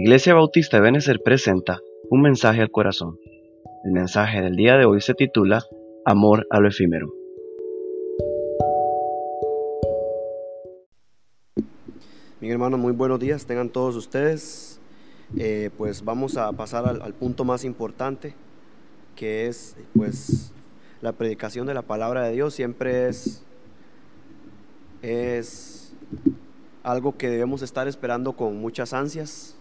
Iglesia Bautista de Benecer presenta un mensaje al corazón. El mensaje del día de hoy se titula Amor a lo efímero. Mi hermano, muy buenos días, tengan todos ustedes. Eh, pues vamos a pasar al, al, punto más importante, que es pues la predicación de la palabra de Dios. Siempre es, es algo que debemos estar esperando con muchas ansias.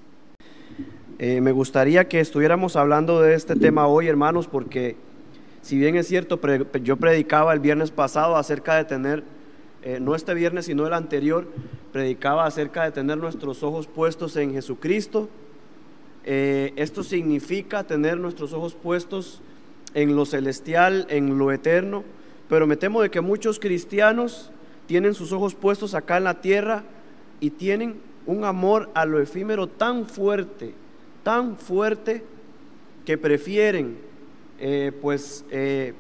Eh, me gustaría que estuviéramos hablando de este tema hoy, hermanos, porque si bien es cierto, yo predicaba el viernes pasado acerca de tener, eh, no este viernes, sino el anterior, predicaba acerca de tener nuestros ojos puestos en Jesucristo. Eh, esto significa tener nuestros ojos puestos en lo celestial, en lo eterno, pero me temo de que muchos cristianos tienen sus ojos puestos acá en la tierra y tienen un amor a lo efímero tan fuerte, tan fuerte que prefieren eh, pues eh,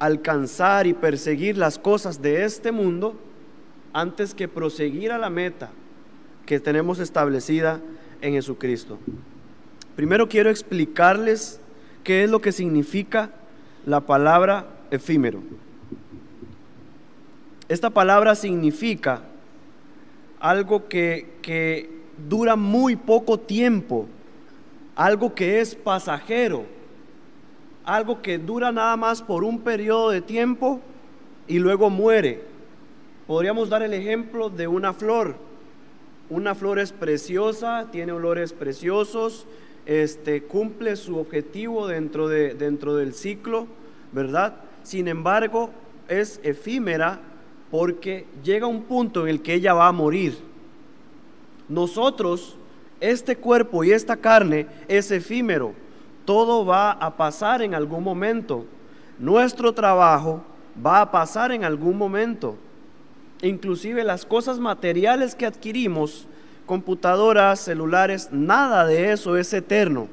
alcanzar y perseguir las cosas de este mundo antes que proseguir a la meta que tenemos establecida en Jesucristo. Primero quiero explicarles qué es lo que significa la palabra efímero. Esta palabra significa algo que, que dura muy poco tiempo algo que es pasajero, algo que dura nada más por un periodo de tiempo y luego muere. Podríamos dar el ejemplo de una flor. Una flor es preciosa, tiene olores preciosos, este, cumple su objetivo dentro, de, dentro del ciclo, ¿verdad? Sin embargo, es efímera porque llega un punto en el que ella va a morir. Nosotros este cuerpo y esta carne es efímero. Todo va a pasar en algún momento. Nuestro trabajo va a pasar en algún momento. Inclusive las cosas materiales que adquirimos, computadoras, celulares, nada de eso es eterno.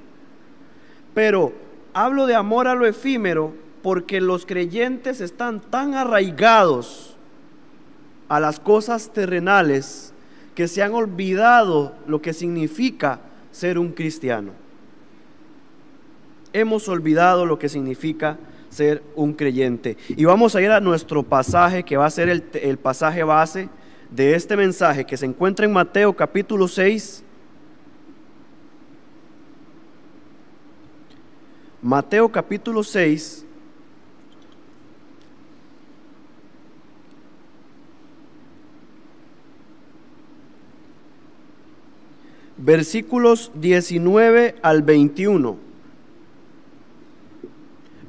Pero hablo de amor a lo efímero porque los creyentes están tan arraigados a las cosas terrenales que se han olvidado lo que significa ser un cristiano. Hemos olvidado lo que significa ser un creyente. Y vamos a ir a nuestro pasaje, que va a ser el, pasaje base de este mensaje, que se encuentra en Mateo capítulo 6. Mateo capítulo 6, versículos 19 al 21.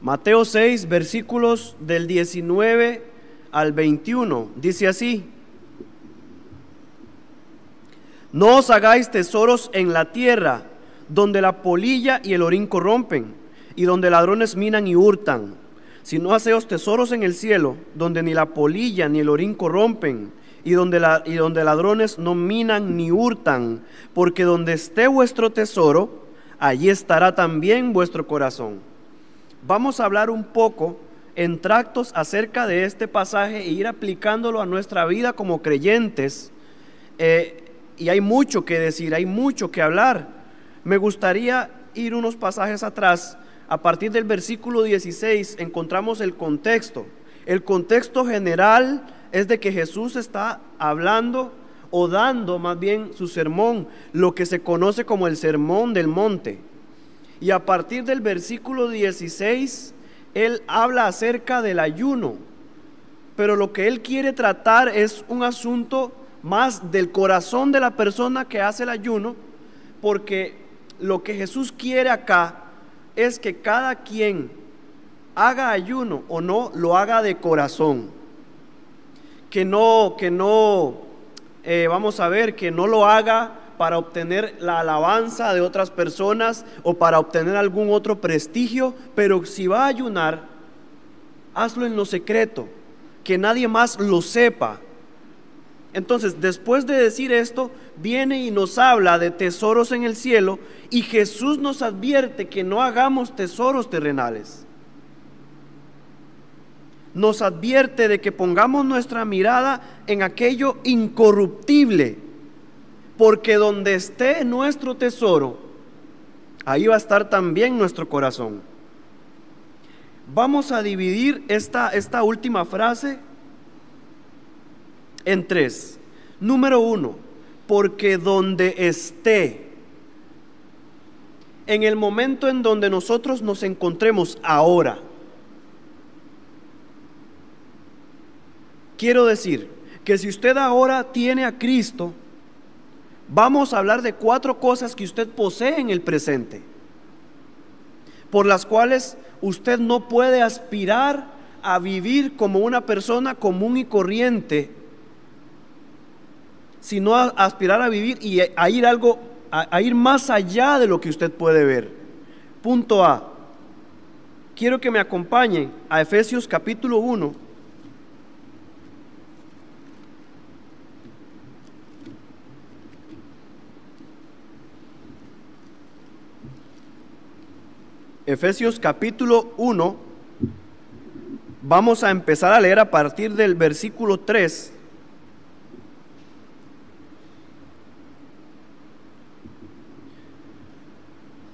Mateo 6, versículos del 19 al 21. Dice así, no os hagáis tesoros en la tierra, donde la polilla y el orín corrompen, y donde ladrones minan y hurtan, sino haceos tesoros en el cielo, donde ni la polilla ni el orín corrompen, y donde, la, y donde ladrones no minan ni hurtan, porque donde esté vuestro tesoro, allí estará también vuestro corazón. Vamos a hablar un poco en tractos acerca de este pasaje e ir aplicándolo a nuestra vida como creyentes. Eh, y hay mucho que decir, hay mucho que hablar. Me gustaría ir unos pasajes atrás. A partir del versículo 16 encontramos el contexto. El contexto general es de que Jesús está hablando o dando más bien su sermón, lo que se conoce como el sermón del monte. Y a partir del versículo 16, Él habla acerca del ayuno, pero lo que Él quiere tratar es un asunto más del corazón de la persona que hace el ayuno, porque lo que Jesús quiere acá es que cada quien haga ayuno o no, lo haga de corazón que no, que no, eh, vamos a ver, que no lo haga para obtener la alabanza de otras personas o para obtener algún otro prestigio, pero si va a ayunar, hazlo en lo secreto, que nadie más lo sepa. Entonces, después de decir esto, viene y nos habla de tesoros en el cielo y Jesús nos advierte que no hagamos tesoros terrenales nos advierte de que pongamos nuestra mirada en aquello incorruptible, Porque donde esté nuestro tesoro, ahí va a estar también nuestro corazón. Vamos a dividir esta, esta última frase en tres. Número uno, porque donde esté, en el momento en donde nosotros nos encontremos ahora, quiero decir que si usted ahora tiene a Cristo, vamos a hablar de cuatro cosas que usted posee en el presente, por las cuales usted no puede aspirar a vivir como una persona común y corriente, sino a aspirar a vivir y a ir algo a, ir más allá de lo que usted puede ver. Punto A. Quiero que me acompañen a Efesios capítulo 1. Efesios capítulo 1, vamos a empezar a leer a partir del versículo 3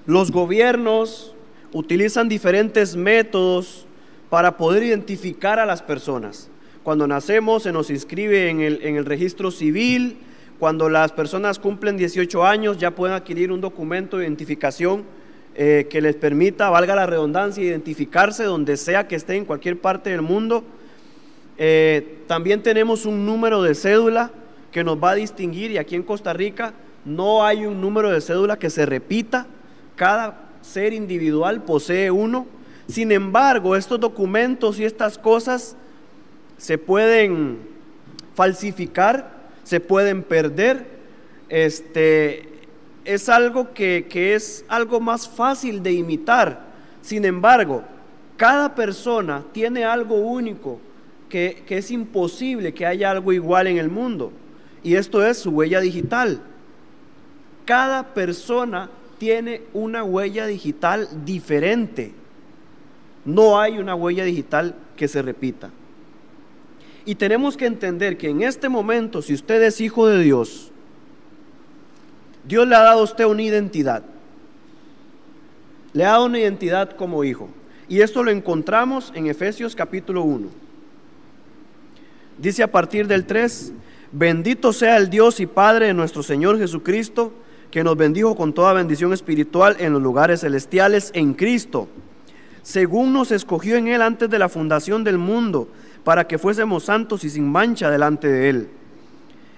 Los gobiernos utilizan diferentes métodos para poder identificar a las personas. Cuando nacemos se nos inscribe en el, registro civil, cuando las personas cumplen 18 años ya pueden adquirir un documento de identificación eh, que les permita, valga la redundancia, identificarse donde sea que esté en cualquier parte del mundo. Eh, también tenemos un número de cédula que nos va a distinguir y aquí en Costa Rica no hay un número de cédula que se repita cada ser individual posee uno. Sin embargo, estos documentos y estas cosas se pueden falsificar, se pueden perder. Este, es algo que, es algo más fácil de imitar. Sin embargo, cada persona tiene algo único que, que es imposible que haya algo igual en el mundo. Y esto es su huella digital. Cada persona tiene una huella digital diferente. No hay una huella digital que se repita. Y tenemos que entender que en este momento, si usted es hijo de Dios, Dios le ha dado a usted una identidad. Le ha dado una identidad como hijo. Y esto lo encontramos en Efesios capítulo 1. Dice a partir del 3, bendito sea el Dios y Padre de nuestro Señor Jesucristo que nos bendijo con toda bendición espiritual en los lugares celestiales en Cristo, según nos escogió en Él antes de la fundación del mundo, para que fuésemos santos y sin mancha delante de Él.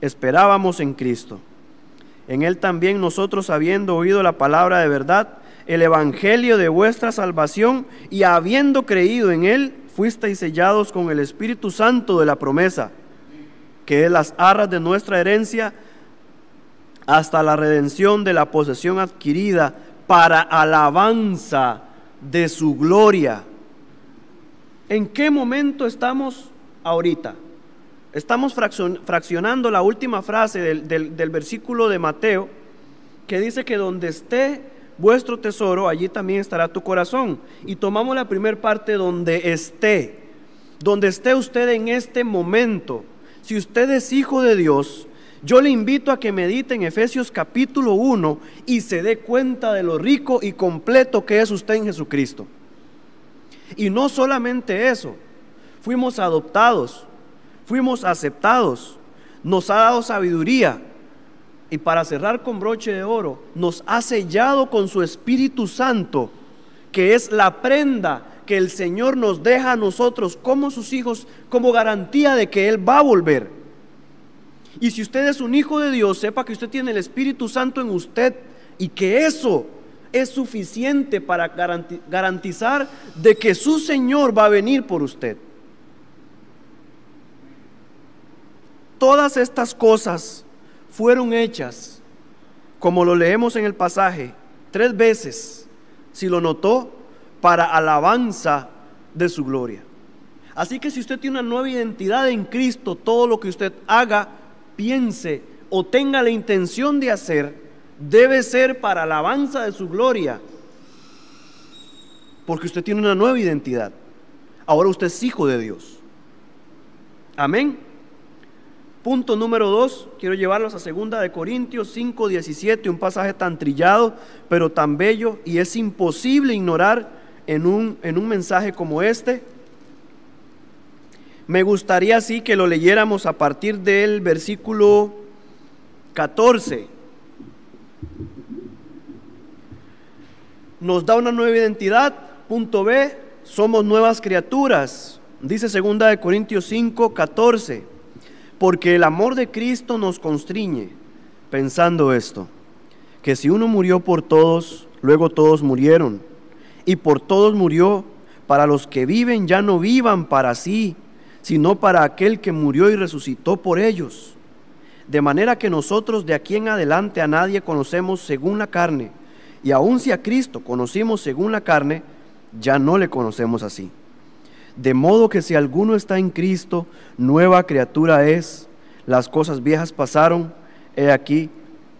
esperábamos en Cristo. En él también nosotros, habiendo oído la palabra de verdad, el evangelio de vuestra salvación, y habiendo creído en él, fuisteis sellados con el Espíritu Santo de la promesa que es las arras de nuestra herencia, hasta la redención de la posesión adquirida para alabanza de su gloria. ¿En qué momento estamos ahorita? Estamos fraccionando la última frase del, versículo de Mateo que dice que donde esté vuestro tesoro, allí también estará tu corazón. Y tomamos la primera parte donde esté, donde esté usted en este momento si usted es hijo de Dios, yo le invito a que medite en Efesios capítulo 1 y se dé cuenta de lo rico y completo que es usted en Jesucristo. Y no solamente eso, fuimos adoptados, fuimos aceptados, nos ha dado sabiduría, y para cerrar con broche de oro, nos ha sellado con su Espíritu Santo, que es la prenda que el Señor nos deja a nosotros como sus hijos, como garantía de que Él va a volver. Y si usted es un hijo de Dios, sepa que usted tiene el Espíritu Santo en usted y que eso es suficiente para garantizar de que su Señor va a venir por usted. Todas estas cosas fueron hechas, como lo leemos en el pasaje, tres veces, si lo notó, para alabanza de su gloria. Así que si usted tiene una nueva identidad en Cristo, todo lo que usted haga, piense o tenga la intención de hacer, debe ser para alabanza de su gloria. Porque usted tiene una nueva identidad. Ahora usted es hijo de Dios. Amén. Punto número dos, quiero llevarlos a segunda de Corintios 5, 17, un pasaje tan trillado, pero tan bello, y es imposible ignorar en un, en un mensaje como este. Me gustaría así que lo leyéramos a partir del versículo 14. Nos da una nueva identidad, punto B, somos nuevas criaturas. Dice segunda de Corintios 5, 14 porque el amor de Cristo nos constriñe, pensando esto, que si uno murió por todos, luego todos murieron, y por todos murió, para los que viven ya no vivan para sí, sino para aquel que murió y resucitó por ellos. De manera que nosotros de aquí en adelante a nadie conocemos según la carne, y aun si a Cristo conocimos según la carne, ya no le conocemos así. De modo que si alguno está en Cristo, nueva criatura es. Las cosas viejas pasaron, he aquí,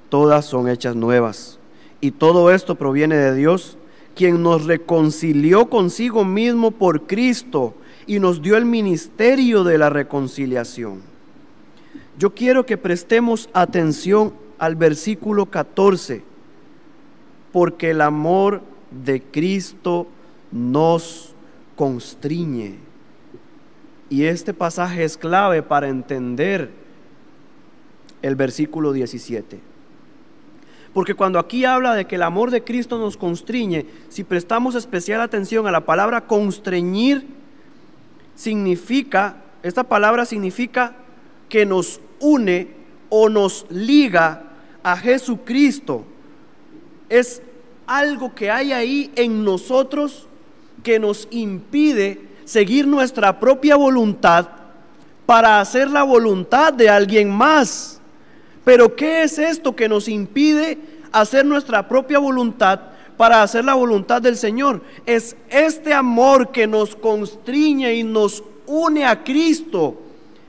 todas son hechas nuevas. Y todo esto proviene de Dios, quien nos reconcilió consigo mismo por Cristo y nos dio el ministerio de la reconciliación. Yo quiero que prestemos atención al versículo 14, porque el amor de Cristo nos constriñe. Y este pasaje es clave para entender el versículo 17. Porque cuando aquí habla de que el amor de Cristo nos constriñe, si prestamos especial atención a la palabra constreñir, significa, esta palabra significa que nos une o nos liga a Jesucristo. Es algo que hay ahí en nosotros que nos impide seguir nuestra propia voluntad para hacer la voluntad de alguien más. Pero ¿qué es esto que nos impide hacer nuestra propia voluntad para hacer la voluntad del Señor? Es este amor que nos constriñe y nos une a Cristo.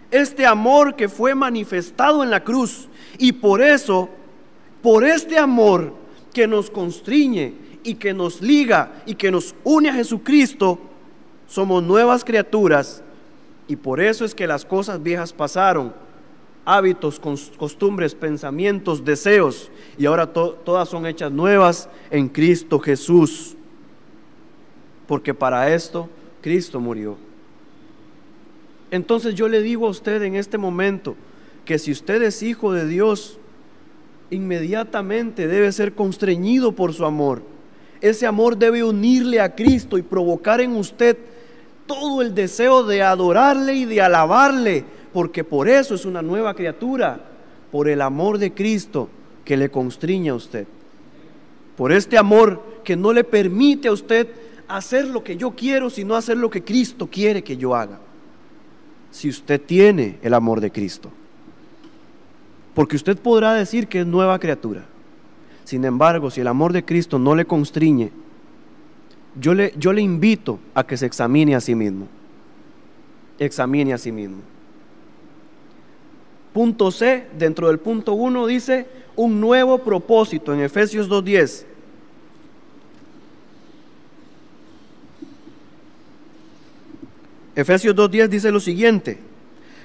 Este amor que fue manifestado en la cruz. Y por eso, por este amor que nos constriñe y que nos liga y que nos une a Jesucristo, somos nuevas criaturas. Y por eso es que las cosas viejas pasaron, hábitos, costumbres, pensamientos, deseos, y ahora todas son hechas nuevas en Cristo Jesús, porque para esto Cristo murió. Entonces yo le digo a usted en este momento que si usted es hijo de Dios, inmediatamente debe ser constreñido por su amor ese amor debe unirle a Cristo y provocar en usted todo el deseo de adorarle y de alabarle, porque por eso es una nueva criatura, por el amor de Cristo que le constriña a usted. Por este amor que no le permite a usted hacer lo que yo quiero, sino hacer lo que Cristo quiere que yo haga. Si usted tiene el amor de Cristo. Porque usted podrá decir que es nueva criatura. Sin embargo, si el amor de Cristo no le constriñe, yo le, yo le invito a que se examine a sí mismo. Examine a sí mismo. Punto C, dentro del punto 1 dice un nuevo propósito en Efesios 2.10. Efesios 2.10 dice lo siguiente,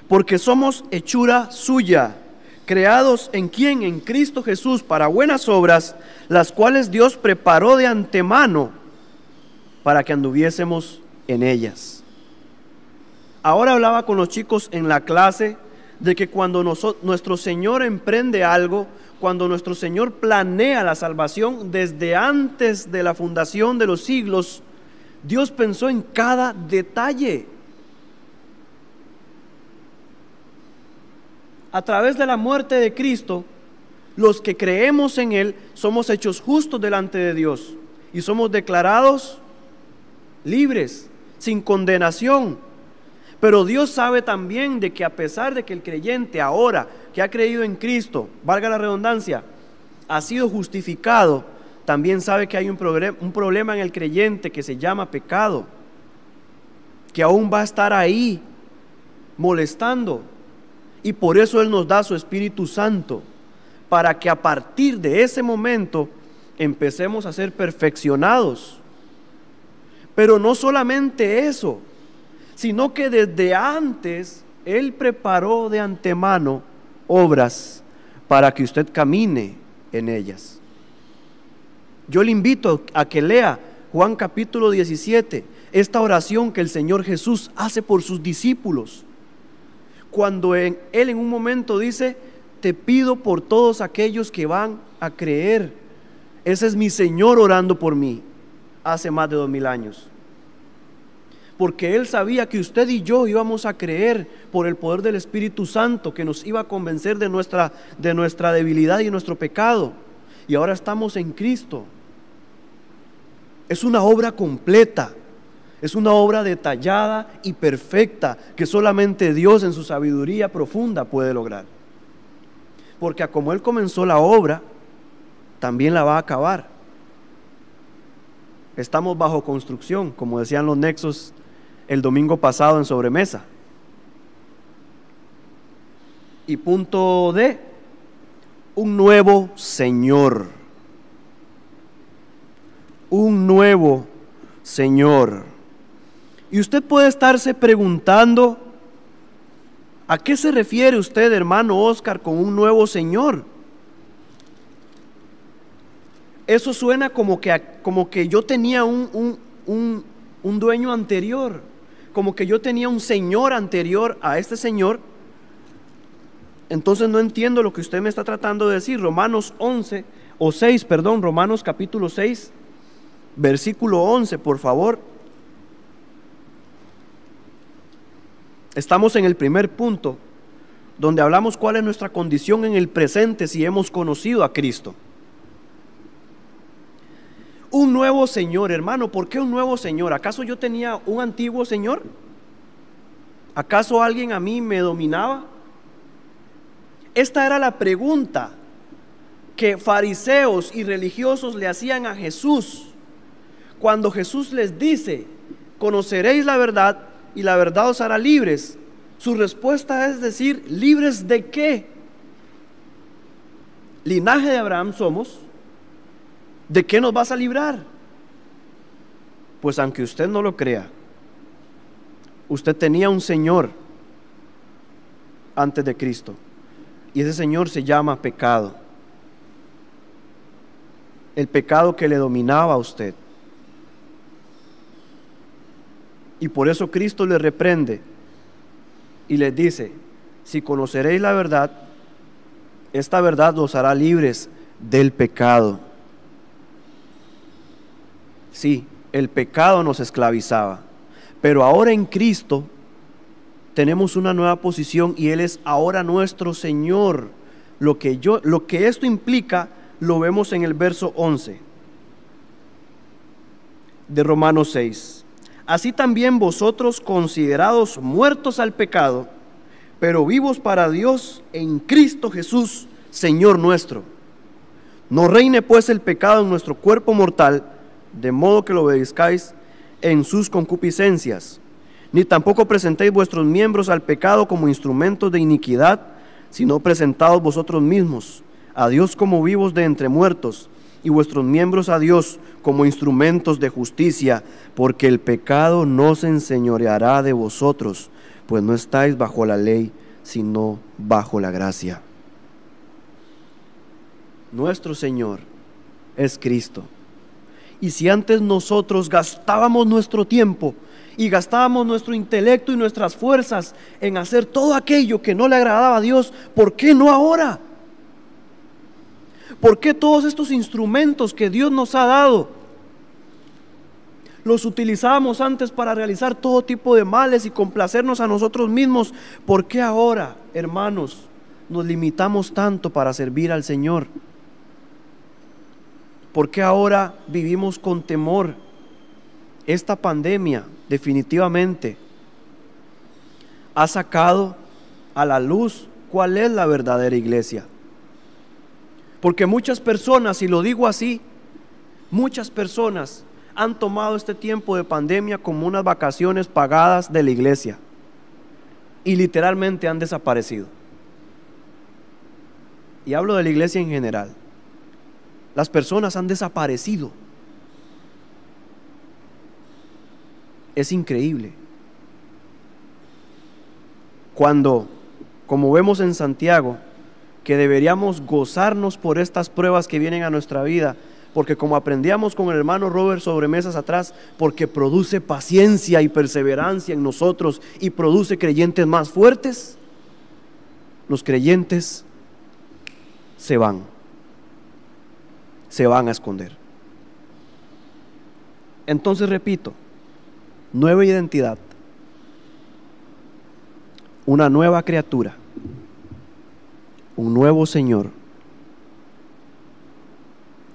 porque somos hechura suya creados en quien, en Cristo Jesús, para buenas obras, las cuales Dios preparó de antemano para que anduviésemos en ellas. Ahora hablaba con los chicos en la clase de que cuando nuestro Señor emprende algo, cuando nuestro Señor planea la salvación desde antes de la fundación de los siglos, Dios pensó en cada detalle. A través de la muerte de Cristo, los que creemos en Él somos hechos justos delante de Dios y somos declarados libres, sin condenación. Pero Dios sabe también de que a pesar de que el creyente ahora que ha creído en Cristo, valga la redundancia, ha sido justificado, también sabe que hay un, un problema en el creyente que se llama pecado, que aún va a estar ahí molestando. Y por eso Él nos da su Espíritu Santo, para que a partir de ese momento empecemos a ser perfeccionados. Pero no solamente eso, sino que desde antes Él preparó de antemano obras para que usted camine en ellas. Yo le invito a que lea Juan capítulo 17, esta oración que el Señor Jesús hace por sus discípulos. Cuando Él en un momento dice, te pido por todos aquellos que van a creer. Ese es mi Señor orando por mí hace más de dos mil años porque Él sabía que usted y yo íbamos a creer por el poder del Espíritu Santo que nos iba a convencer de nuestra, de nuestra debilidad y nuestro pecado. Y ahora estamos en Cristo. Es una obra completa, es una obra detallada y perfecta que solamente Dios en su sabiduría profunda puede lograr. Porque como Él comenzó la obra, también la va a acabar. Estamos bajo construcción, como decían los nexos el domingo pasado en sobremesa. Y punto D, un nuevo Señor. Un nuevo Señor. Y usted puede estarse preguntando, ¿a qué se refiere usted, hermano Oscar, con un nuevo Señor? Eso suena como que, como que yo tenía un, un, un dueño anterior como que yo tenía un señor anterior a este señor, entonces no entiendo lo que usted me está tratando de decir. Romanos 11, o 6, perdón, Romanos capítulo 6, versículo 11, por favor. Estamos en el primer punto, donde hablamos cuál es nuestra condición en el presente si hemos conocido a Cristo un nuevo Señor, hermano. ¿Por qué un nuevo Señor? ¿Acaso yo tenía un antiguo Señor? ¿Acaso alguien a mí me dominaba? Esta era la pregunta que fariseos y religiosos le hacían a Jesús. Cuando Jesús les dice, conoceréis la verdad y la verdad os hará libres. Su respuesta es decir, libres de qué? Linaje de Abraham somos, ¿De qué nos vas a librar? Pues aunque usted no lo crea, usted tenía un Señor antes de Cristo. Y ese Señor se llama pecado. El pecado que le dominaba a usted. Y por eso Cristo le reprende y les dice, si conoceréis la verdad, esta verdad los hará libres del pecado. Sí, el pecado nos esclavizaba, pero ahora en Cristo tenemos una nueva posición y Él es ahora nuestro Señor. Lo que, yo, lo que esto implica lo vemos en el verso 11 de Romanos 6. Así también vosotros considerados muertos al pecado, pero vivos para Dios en Cristo Jesús, Señor nuestro. No reine pues el pecado en nuestro cuerpo mortal, de modo que lo obedezcáis en sus concupiscencias. Ni tampoco presentéis vuestros miembros al pecado como instrumentos de iniquidad, sino presentados vosotros mismos a Dios como vivos de entre muertos, y vuestros miembros a Dios como instrumentos de justicia, porque el pecado no se enseñoreará de vosotros, pues no estáis bajo la ley, sino bajo la gracia. Nuestro Señor es Cristo. Y si antes nosotros gastábamos nuestro tiempo y gastábamos nuestro intelecto y nuestras fuerzas en hacer todo aquello que no le agradaba a Dios, ¿por qué no ahora? ¿Por qué todos estos instrumentos que Dios nos ha dado los utilizábamos antes para realizar todo tipo de males y complacernos a nosotros mismos? ¿Por qué ahora, hermanos, nos limitamos tanto para servir al Señor? ¿Por qué ahora vivimos con temor? Esta pandemia definitivamente ha sacado a la luz cuál es la verdadera iglesia. Porque muchas personas, y lo digo así, muchas personas han tomado este tiempo de pandemia como unas vacaciones pagadas de la iglesia y literalmente han desaparecido. Y hablo de la iglesia en general. Las personas han desaparecido. Es increíble. Cuando, como vemos en Santiago, que deberíamos gozarnos por estas pruebas que vienen a nuestra vida, porque como aprendíamos con el hermano Robert sobre mesas atrás, porque produce paciencia y perseverancia en nosotros y produce creyentes más fuertes, los creyentes se van, se van a esconder. Entonces repito, nueva identidad, una nueva criatura, un nuevo Señor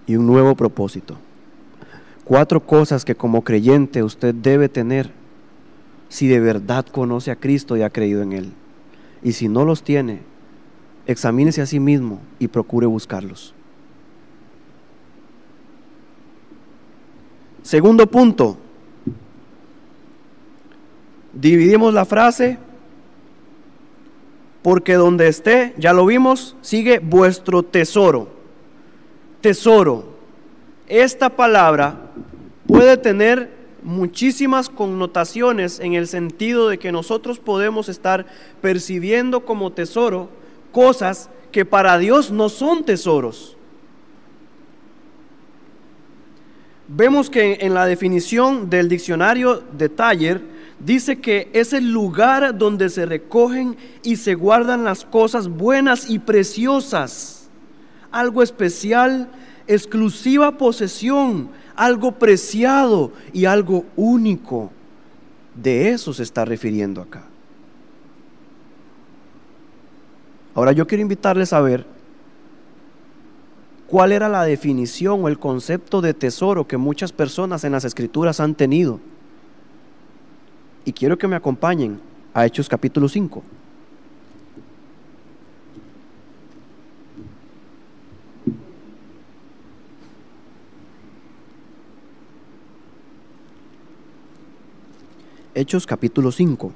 y un nuevo propósito. Cuatro cosas que como creyente usted debe tener si de verdad conoce a Cristo y ha creído en Él. Y si no los tiene, examínese a sí mismo y procure buscarlos. Segundo punto, dividimos la frase porque donde esté, ya lo vimos, sigue vuestro tesoro. Tesoro. Esta palabra puede tener muchísimas connotaciones en el sentido de que nosotros podemos estar percibiendo como tesoro cosas que para Dios no son tesoros. Vemos que en la definición del diccionario de Taller dice que es el lugar donde se recogen y se guardan las cosas buenas y preciosas, algo especial, exclusiva posesión, algo preciado y algo único. De eso se está refiriendo acá. Ahora yo quiero invitarles a ver cuál era la definición o el concepto de tesoro que muchas personas en las escrituras han tenido. Y quiero que me acompañen a Hechos capítulo 5. Hechos capítulo 5.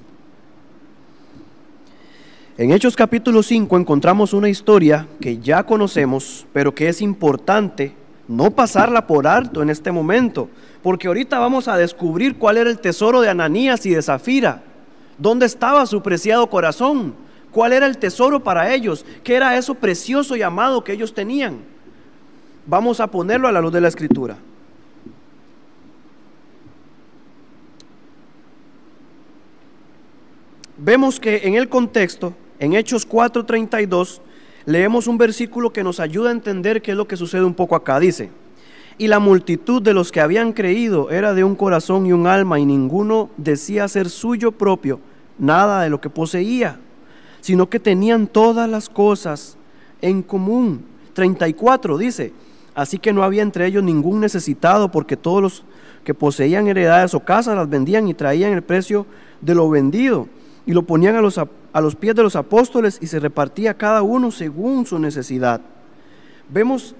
En Hechos capítulo 5 encontramos una historia que ya conocemos, pero que es importante no pasarla por alto en este momento, porque ahorita vamos a descubrir cuál era el tesoro de Ananías y de Zafira, dónde estaba su preciado corazón, cuál era el tesoro para ellos, qué era eso precioso y amado que ellos tenían. Vamos a ponerlo a la luz de la escritura. Vemos que en el contexto en Hechos 4:32 leemos un versículo que nos ayuda a entender qué es lo que sucede un poco acá. Dice, y la multitud de los que habían creído era de un corazón y un alma, y ninguno decía ser suyo propio nada de lo que poseía, sino que tenían todas las cosas en común. 34 dice, así que no había entre ellos ningún necesitado, porque todos los que poseían heredades o casas las vendían y traían el precio de lo vendido y lo ponían a los a los pies de los apóstoles y se repartía cada uno según su necesidad. Vemos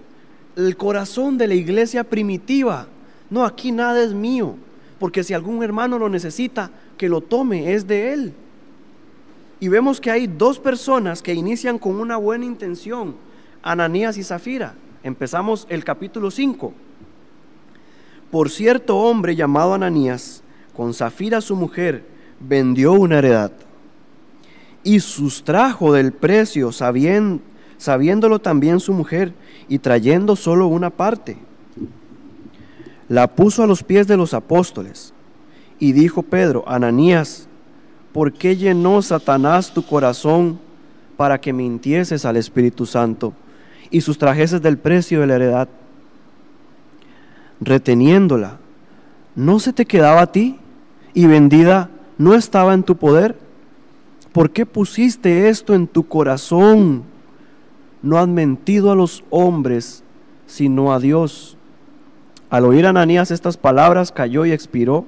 el corazón de la iglesia primitiva. No, aquí nada es mío, porque si algún hermano lo necesita, que lo tome, es de él. Y vemos que hay dos personas que inician con una buena intención, Ananías y Zafira. Empezamos el capítulo 5. Por cierto hombre llamado Ananías, con Zafira su mujer, vendió una heredad y sustrajo del precio, sabiéndolo también su mujer, y trayendo solo una parte. La puso a los pies de los apóstoles, y dijo Pedro, Ananías, ¿por qué llenó Satanás tu corazón para que mintieses al Espíritu Santo y sustrajeses del precio de la heredad, reteniéndola, ¿no se te quedaba a ti y vendida no estaba en tu poder? ¿Por qué pusiste esto en tu corazón? No has mentido a los hombres, sino a Dios. Al oír Ananías estas palabras, cayó y expiró,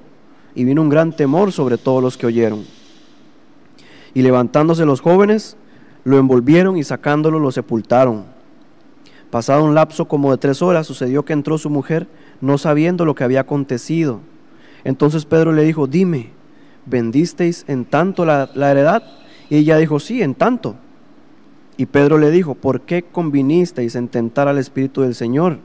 y vino un gran temor sobre todos los que oyeron. Y levantándose los jóvenes, lo envolvieron y sacándolo lo sepultaron. Pasado un lapso como de tres horas, sucedió que entró su mujer, no sabiendo lo que había acontecido. Entonces Pedro le dijo, dime, ¿vendisteis en tanto la, la heredad? Y ella dijo, sí, en tanto. Y Pedro le dijo, ¿por qué convinisteis en tentar al Espíritu del Señor?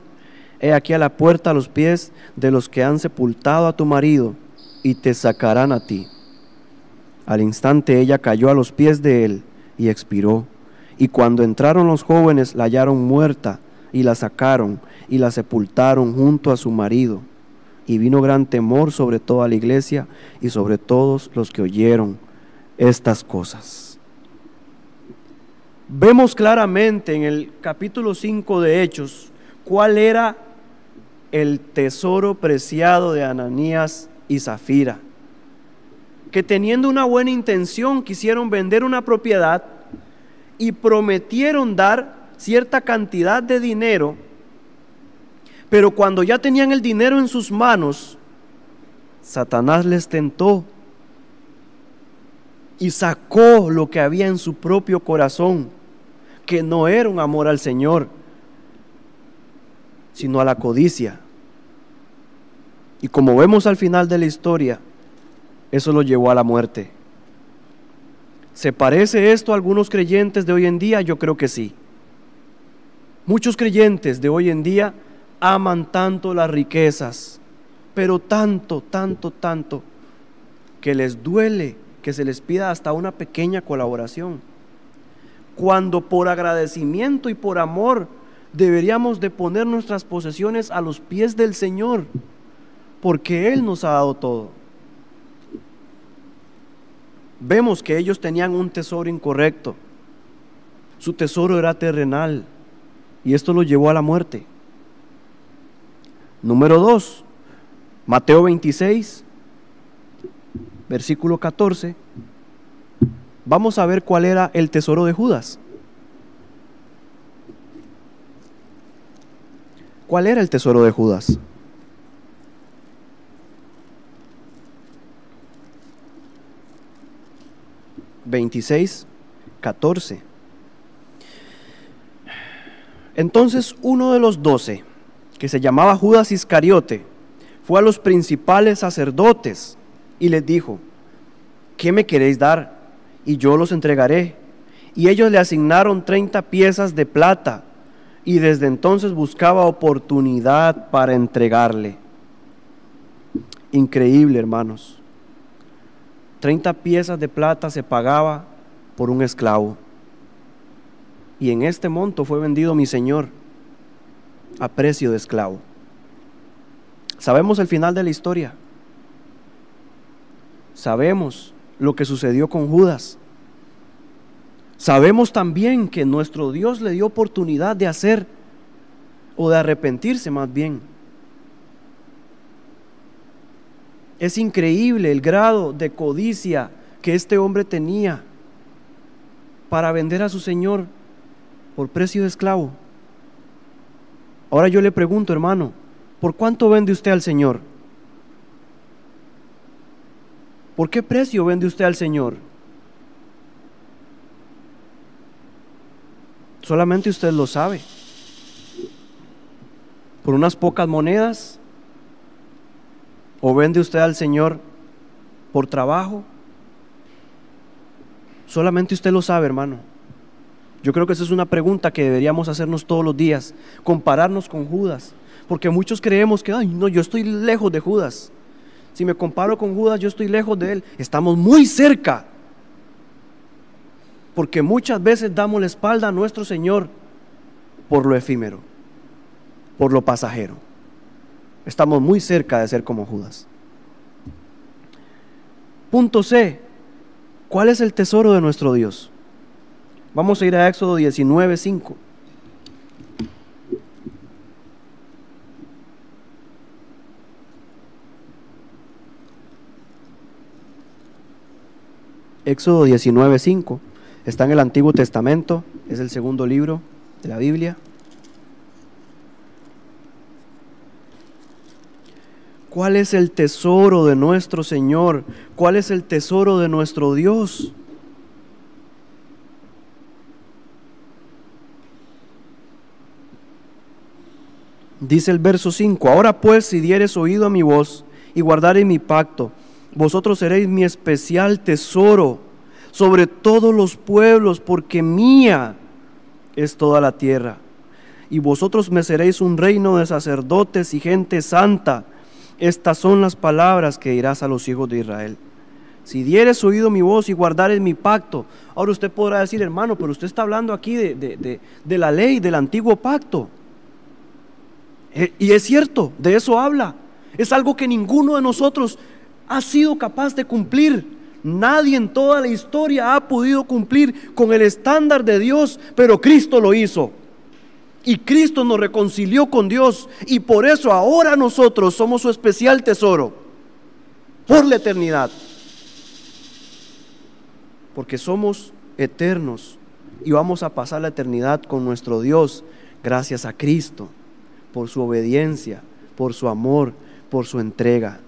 He aquí a la puerta a los pies de los que han sepultado a tu marido y te sacarán a ti. Al instante ella cayó a los pies de él y expiró. Y cuando entraron los jóvenes la hallaron muerta y la sacaron y la sepultaron junto a su marido. Y vino gran temor sobre toda la iglesia y sobre todos los que oyeron estas cosas. Vemos claramente en el capítulo 5 de Hechos cuál era el tesoro preciado de Ananías y Zafira, que teniendo una buena intención quisieron vender una propiedad y prometieron dar cierta cantidad de dinero, pero cuando ya tenían el dinero en sus manos, Satanás les tentó y sacó lo que había en su propio corazón que no era un amor al Señor, sino a la codicia. Y como vemos al final de la historia, eso lo llevó a la muerte. ¿Se parece esto a algunos creyentes de hoy en día? Yo creo que sí. Muchos creyentes de hoy en día aman tanto las riquezas, pero tanto, tanto, tanto, que les duele que se les pida hasta una pequeña colaboración cuando por agradecimiento y por amor deberíamos de poner nuestras posesiones a los pies del Señor, porque Él nos ha dado todo. Vemos que ellos tenían un tesoro incorrecto. Su tesoro era terrenal y esto lo llevó a la muerte. Número 2, Mateo 26, versículo 14 vamos a ver cuál era el tesoro de Judas. ¿Cuál era el tesoro de Judas? Veintiséis, catorce. Entonces uno de los doce, que se llamaba Judas Iscariote, fue a los principales sacerdotes y les dijo, ¿qué me queréis dar? Y yo los entregaré. Y ellos le asignaron 30 piezas de plata y desde entonces buscaba oportunidad para entregarle. Increíble, hermanos. 30 piezas de plata se pagaba por un esclavo. Y en este monto fue vendido mi Señor a precio de esclavo. Sabemos el final de la historia. Sabemos lo que sucedió con Judas. Sabemos también que nuestro Dios le dio oportunidad de hacer o de arrepentirse más bien. Es increíble el grado de codicia que este hombre tenía para vender a su Señor por precio de esclavo. Ahora yo le pregunto, hermano, ¿por cuánto vende usted al Señor? ¿Por qué precio vende usted al Señor? Solamente usted lo sabe. ¿Por unas pocas monedas? ¿O vende usted al Señor por trabajo? Solamente usted lo sabe, hermano. Yo creo que esa es una pregunta que deberíamos hacernos todos los días, compararnos con Judas, porque muchos creemos que, ay, no, yo estoy lejos de Judas. Si me comparo con Judas, yo estoy lejos de él. Estamos muy cerca. Porque muchas veces damos la espalda a nuestro Señor por lo efímero, por lo pasajero. Estamos muy cerca de ser como Judas. Punto C. ¿Cuál es el tesoro de nuestro Dios? Vamos a ir a Éxodo 19, 5. Éxodo 19:5. Está en el Antiguo Testamento, es el segundo libro de la Biblia. ¿Cuál es el tesoro de nuestro Señor? ¿Cuál es el tesoro de nuestro Dios? Dice el verso 5, ahora pues si dieres oído a mi voz y guardares mi pacto, vosotros seréis mi especial tesoro sobre todos los pueblos, porque mía es toda la tierra. Y vosotros me seréis un reino de sacerdotes y gente santa. Estas son las palabras que dirás a los hijos de Israel. Si dieres oído mi voz y guardares mi pacto, ahora usted podrá decir, hermano, pero usted está hablando aquí de, de, de la ley, del antiguo pacto. Eh, y es cierto, de eso habla. Es algo que ninguno de nosotros ha sido capaz de cumplir. Nadie en toda la historia ha podido cumplir con el estándar de Dios, pero Cristo lo hizo. Y Cristo nos reconcilió con Dios. Y por eso ahora nosotros somos su especial tesoro. Por la eternidad. Porque somos eternos. Y vamos a pasar la eternidad con nuestro Dios gracias a Cristo por su obediencia, por su amor, por su entrega.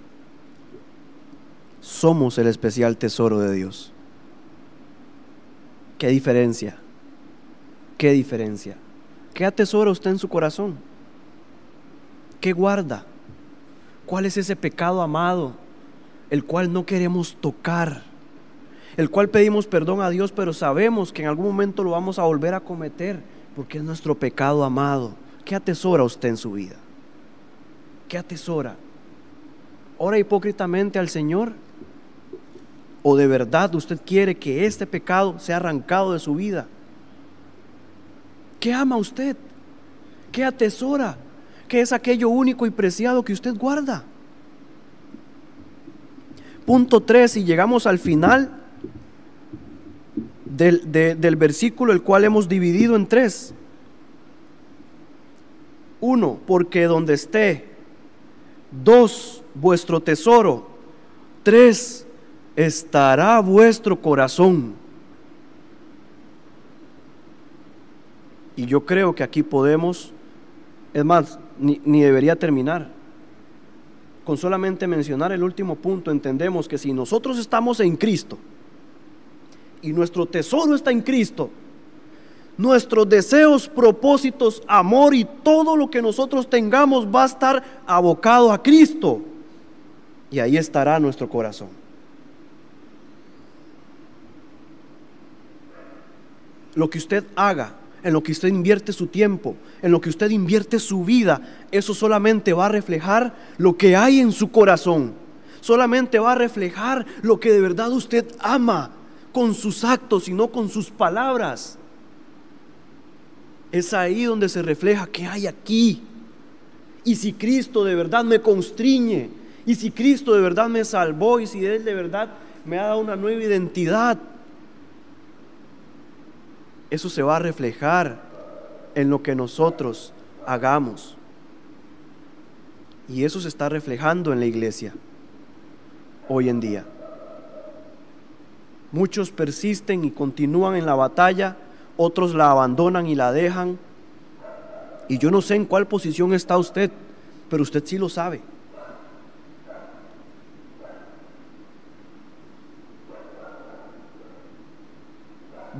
Somos el especial tesoro de Dios. ¿Qué diferencia? ¿Qué diferencia? ¿Qué atesora usted en su corazón? ¿Qué guarda? ¿Cuál es ese pecado amado el cual no queremos tocar? El cual pedimos perdón a Dios, pero sabemos que en algún momento lo vamos a volver a cometer porque es nuestro pecado amado. ¿Qué atesora usted en su vida? ¿Qué atesora? ¿Ora hipócritamente al Señor? ¿O de verdad usted quiere que este pecado sea arrancado de su vida? ¿Qué ama usted? ¿Qué atesora? ¿Qué es aquello único y preciado que usted guarda? Punto 3, y llegamos al final del, del versículo, el cual hemos dividido en tres. Uno, porque donde esté. Dos, vuestro tesoro. Tres, estará vuestro corazón. Y yo creo que aquí podemos, es más, ni, ni, debería terminar. Con solamente mencionar el último punto, entendemos que si nosotros estamos en Cristo y nuestro tesoro está en Cristo, nuestros deseos, propósitos, amor y todo lo que nosotros tengamos va a estar abocado a Cristo. Y ahí estará nuestro corazón. Lo que usted haga, en lo que usted invierte su tiempo, en lo que usted invierte su vida, eso solamente va a reflejar lo que hay en su corazón. Solamente va a reflejar lo que de verdad usted ama con sus actos y no con sus palabras. Es ahí donde se refleja que hay aquí. Y si Cristo de verdad me constriñe, y si Cristo de verdad me salvó, y si Él de verdad me ha dado una nueva identidad, eso se va a reflejar en lo que nosotros hagamos. Y eso se está reflejando en la iglesia hoy en día. Muchos persisten y continúan en la batalla otros la abandonan y la dejan. Y yo no sé en cuál posición está usted, pero usted sí lo sabe.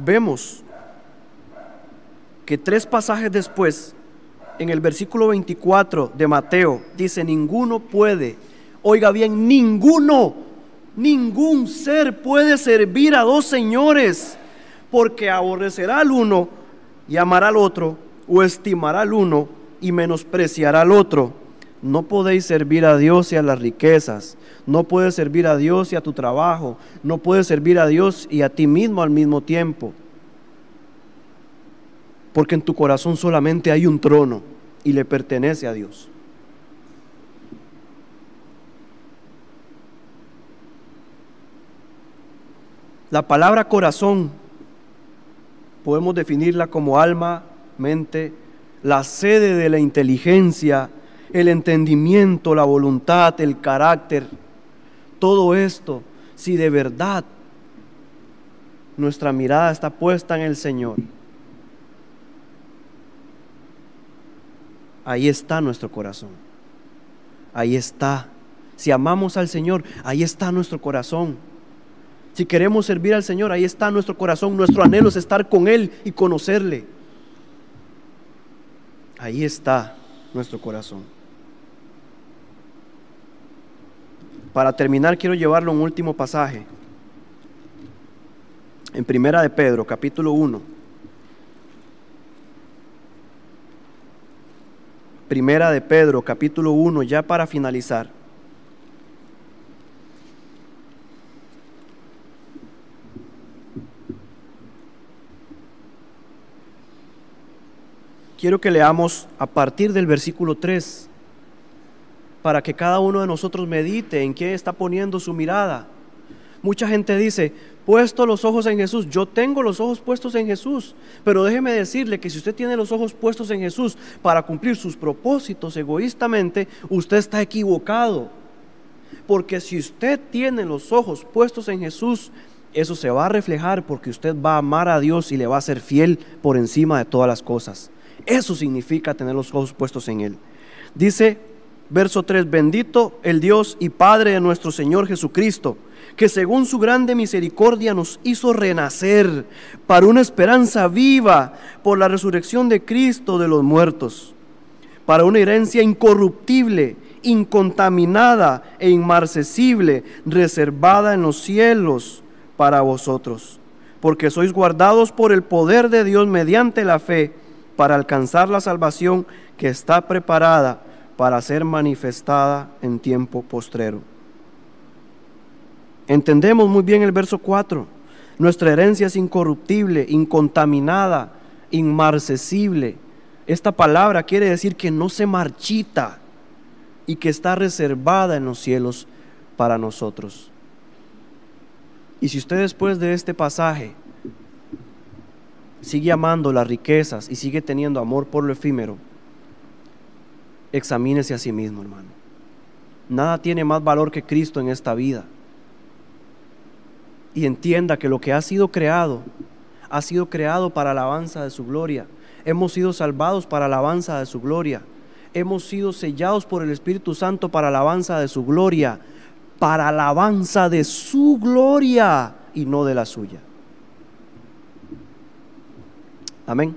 Vemos que tres pasajes después, en el versículo 24 de Mateo, dice, ninguno puede, oiga bien, ninguno, ningún ser puede servir a dos señores porque aborrecerá al uno y amará al otro, o estimará al uno y menospreciará al otro. No podéis servir a Dios y a las riquezas. No puedes servir a Dios y a tu trabajo. No puedes servir a Dios y a ti mismo al mismo tiempo. Porque en tu corazón solamente hay un trono y le pertenece a Dios. La palabra corazón podemos definirla como alma, mente, la sede de la inteligencia, el entendimiento, la voluntad, el carácter. Todo esto, si de verdad nuestra mirada está puesta en el Señor, ahí está nuestro corazón. Ahí está. Si amamos al Señor, ahí está nuestro corazón. Si queremos servir al Señor, ahí está nuestro corazón. Nuestro anhelo es estar con Él y conocerle. Ahí está nuestro corazón. Para terminar, quiero llevarlo a un último pasaje. En Primera de Pedro, capítulo 1. Primera de Pedro, capítulo 1, ya para finalizar. Quiero que leamos a partir del versículo 3 para que cada uno de nosotros medite en qué está poniendo su mirada. Mucha gente dice, puesto los ojos en Jesús, yo tengo los ojos puestos en Jesús, pero déjeme decirle que si usted tiene los ojos puestos en Jesús para cumplir sus propósitos egoístamente, usted está equivocado. Porque si usted tiene los ojos puestos en Jesús, eso se va a reflejar porque usted va a amar a Dios y le va a ser fiel por encima de todas las cosas. Eso significa tener los ojos puestos en Él. Dice Verso 3, bendito el Dios y Padre de nuestro Señor Jesucristo, que según su grande misericordia nos hizo renacer para una esperanza viva por la resurrección de Cristo de los muertos, para una herencia incorruptible, incontaminada e inmarcesible, reservada en los cielos para vosotros, porque sois guardados por el poder de Dios mediante la fe para alcanzar la salvación que está preparada para ser manifestada en tiempo postrero. Entendemos muy bien el verso 4. Nuestra herencia es incorruptible, incontaminada, inmarcesible. Esta palabra quiere decir que no se marchita y que está reservada en los cielos para nosotros. Y si usted después de este pasaje sigue amando las riquezas y sigue teniendo amor por lo efímero, examínese a sí mismo, hermano. Nada tiene más valor que Cristo en esta vida. Y entienda que lo que ha sido creado, ha sido creado para alabanza de su gloria. Hemos sido salvados para alabanza de su gloria. Hemos sido sellados por el Espíritu Santo para alabanza de su gloria. Para alabanza de su gloria y no de la suya. Amén.